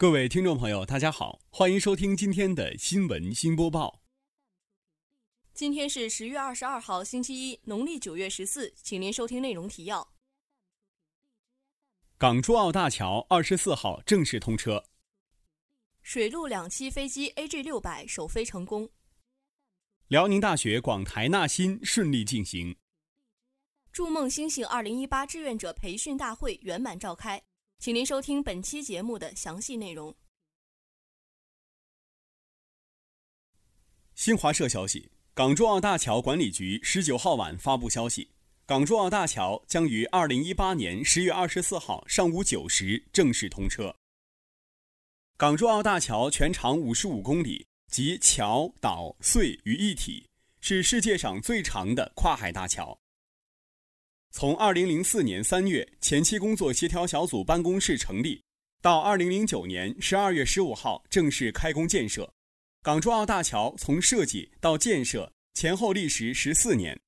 各位听众朋友，大家好，欢迎收听今天的新闻新播报。今天是十月二十二号，星期一，农历九月十四，请您收听内容提要。港珠澳大桥二十四号正式通车。水陆两栖飞机 AG 六百首飞成功。辽宁大学广台纳新顺利进行。筑梦星星二零一八志愿者培训大会圆满召开，请您收听本期节目的详细内容。新华社消息，港珠澳大桥管理局十九号晚发布消息，港珠澳大桥将于二零一八年十月二十四号上午九时正式通车。港珠澳大桥全长五十五公里，集桥、岛、隧于一体，是世界上最长的跨海大桥。从2004年3月前期工作协调小组办公室成立，到2009年12月15号正式开工建设，港珠澳大桥从设计到建设前后历时14年。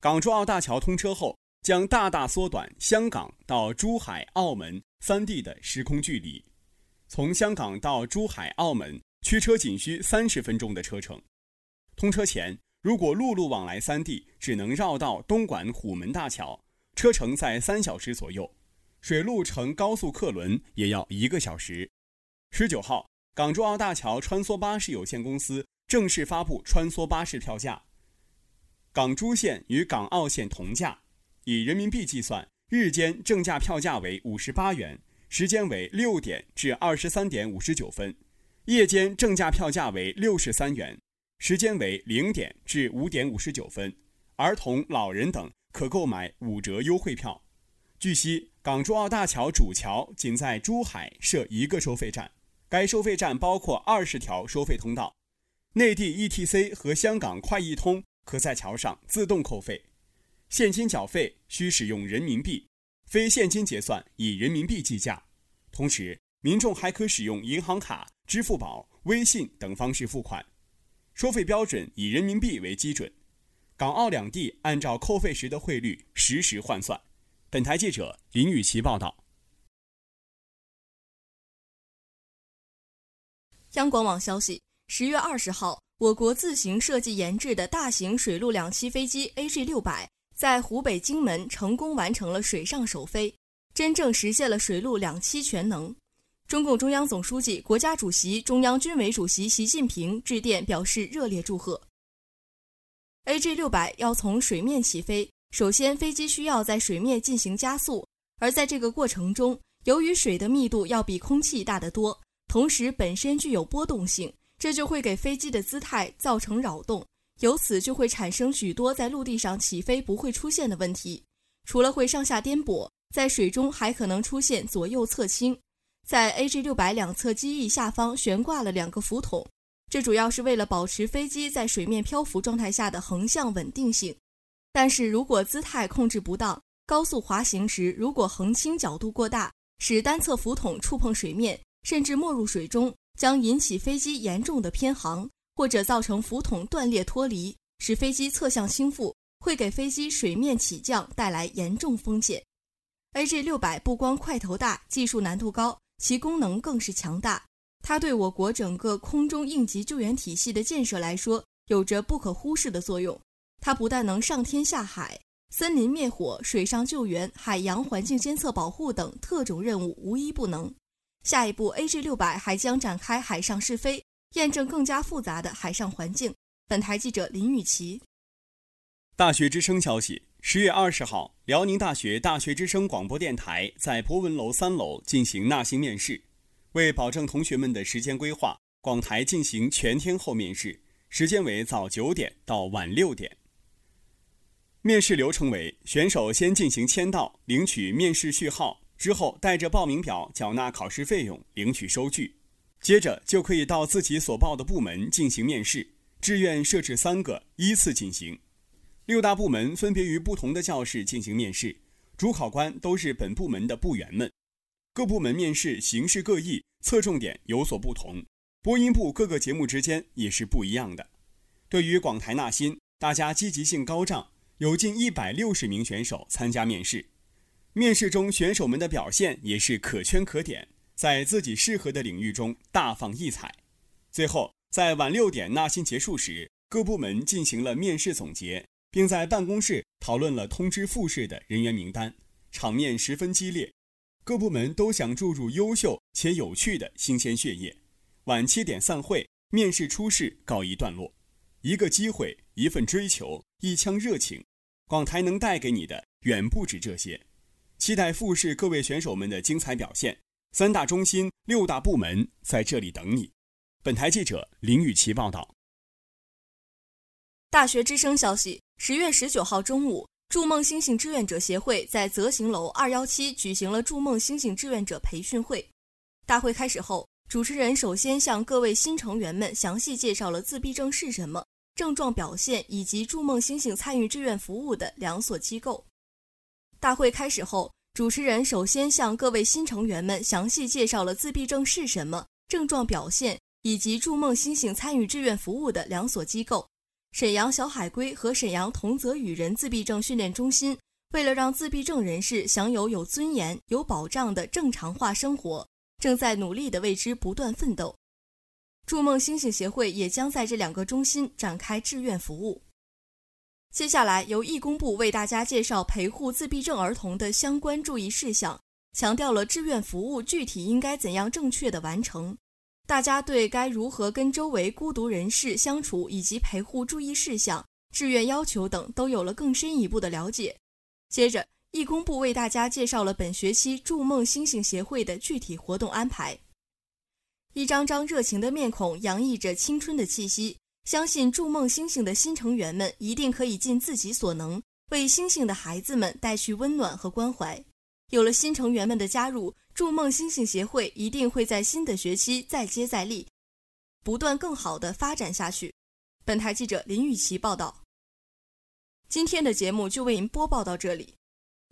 港珠澳大桥通车后，将大大缩短香港到珠海、澳门三地的时空距离。从香港到珠海、澳门，驱车仅需三十分钟的车程。通车前，如果陆路往来三地，只能绕道东莞虎门大桥。车程在三小时左右，水路乘高速客轮也要一个小时。十九号，港珠澳大桥穿梭巴士有限公司正式发布穿梭巴士票价，港珠线与港澳线同价，以人民币计算，日间正价票价为五十八元，时间为六点至二十三点五十九分；夜间正价票价为六十三元，时间为零点至五点五十九分。儿童、老人等。可购买五折优惠票。据悉，港珠澳大桥主桥仅在珠海设一个收费站，该收费站包括二十条收费通道。内地 ETC 和香港快易通可在桥上自动扣费，现金缴费需使用人民币，非现金结算以人民币计价。同时，民众还可使用银行卡、支付宝、微信等方式付款，收费标准以人民币为基准。港澳两地按照扣费时的汇率实时换算。本台记者林雨琦报道。央广网消息：十月二十号，我国自行设计研制的大型水陆两栖飞机 AG 六百在湖北荆门成功完成了水上首飞，真正实现了水陆两栖全能。中共中央总书记、国家主席、中央军委主席习近平致电表示热烈祝贺。AG 六百要从水面起飞，首先飞机需要在水面进行加速，而在这个过程中，由于水的密度要比空气大得多，同时本身具有波动性，这就会给飞机的姿态造成扰动，由此就会产生许多在陆地上起飞不会出现的问题。除了会上下颠簸，在水中还可能出现左右侧倾。在 AG 六百两侧机翼下方悬挂了两个浮筒。这主要是为了保持飞机在水面漂浮状态下的横向稳定性，但是如果姿态控制不当，高速滑行时如果横倾角度过大，使单侧浮筒触碰水面，甚至没入水中，将引起飞机严重的偏航，或者造成浮筒断裂脱离，使飞机侧向倾覆，会给飞机水面起降带来严重风险。AG 六百不光块头大，技术难度高，其功能更是强大。它对我国整个空中应急救援体系的建设来说，有着不可忽视的作用。它不但能上天下海，森林灭火、水上救援、海洋环境监测保护等特种任务无一不能。下一步，AG 六百还将展开海上试飞，验证更加复杂的海上环境。本台记者林雨琪。大学之声消息：十月二十号，辽宁大学大学之声广播电台在博文楼三楼进行纳新面试。为保证同学们的时间规划，广台进行全天候面试，时间为早九点到晚六点。面试流程为：选手先进行签到，领取面试序号，之后带着报名表缴纳考试费用，领取收据，接着就可以到自己所报的部门进行面试。志愿设置三个，依次进行。六大部门分别于不同的教室进行面试，主考官都是本部门的部员们。各部门面试形式各异，侧重点有所不同。播音部各个节目之间也是不一样的。对于广台纳新，大家积极性高涨，有近一百六十名选手参加面试。面试中选手们的表现也是可圈可点。在自己适合的领域中大放异彩。最后，在晚六点纳新结束时，各部门进行了面试总结，并在办公室讨论了通知复试的人员名单，场面十分激烈。各部门都想注入优秀且有趣的新鲜血液。晚七点散会，面试初试告一段落。一个机会，一份追求，一腔热情，广台能带给你的远不止这些。期待复试各位选手们的精彩表现。三大中心、六大部门在这里等你。本台记者林雨琪报道。大学之声消息：十月十九号中午，筑梦星星志愿者协会在泽行楼二幺七举行了筑梦星星志愿者培训会。大会开始后，主持人首先向各位新成员们详细介绍了自闭症是什么、症状表现以及筑梦星星参与志愿服务的两所机构。大会开始后。主持人首先向各位新成员们详细介绍了自闭症是什么、症状表现以及筑梦星星参与志愿服务的两所机构——沈阳小海龟和沈阳同泽宇人自闭症训练中心。为了让自闭症人士享有有尊严、有保障的正常化生活，正在努力地为之不断奋斗。筑梦星星协会也将在这两个中心展开志愿服务。接下来由义工部为大家介绍陪护自闭症儿童的相关注意事项，强调了志愿服务具体应该怎样正确的完成。大家对该如何跟周围孤独人士相处以及陪护注意事项、志愿要求等都有了更深一步的了解。接着，义工部为大家介绍了本学期筑梦星星协会的具体活动安排。一张张热情的面孔洋溢着青春的气息。相信筑梦星星的新成员们一定可以尽自己所能，为星星的孩子们带去温暖和关怀。有了新成员们的加入，筑梦星星协会一定会在新的学期再接再厉，不断更好的发展下去。本台记者林雨琪报道。今天的节目就为您播报到这里，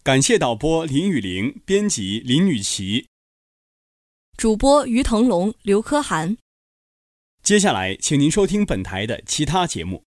感谢导播林雨玲，编辑林雨琪，主播于腾龙、刘科涵。接下来，请您收听本台的其他节目。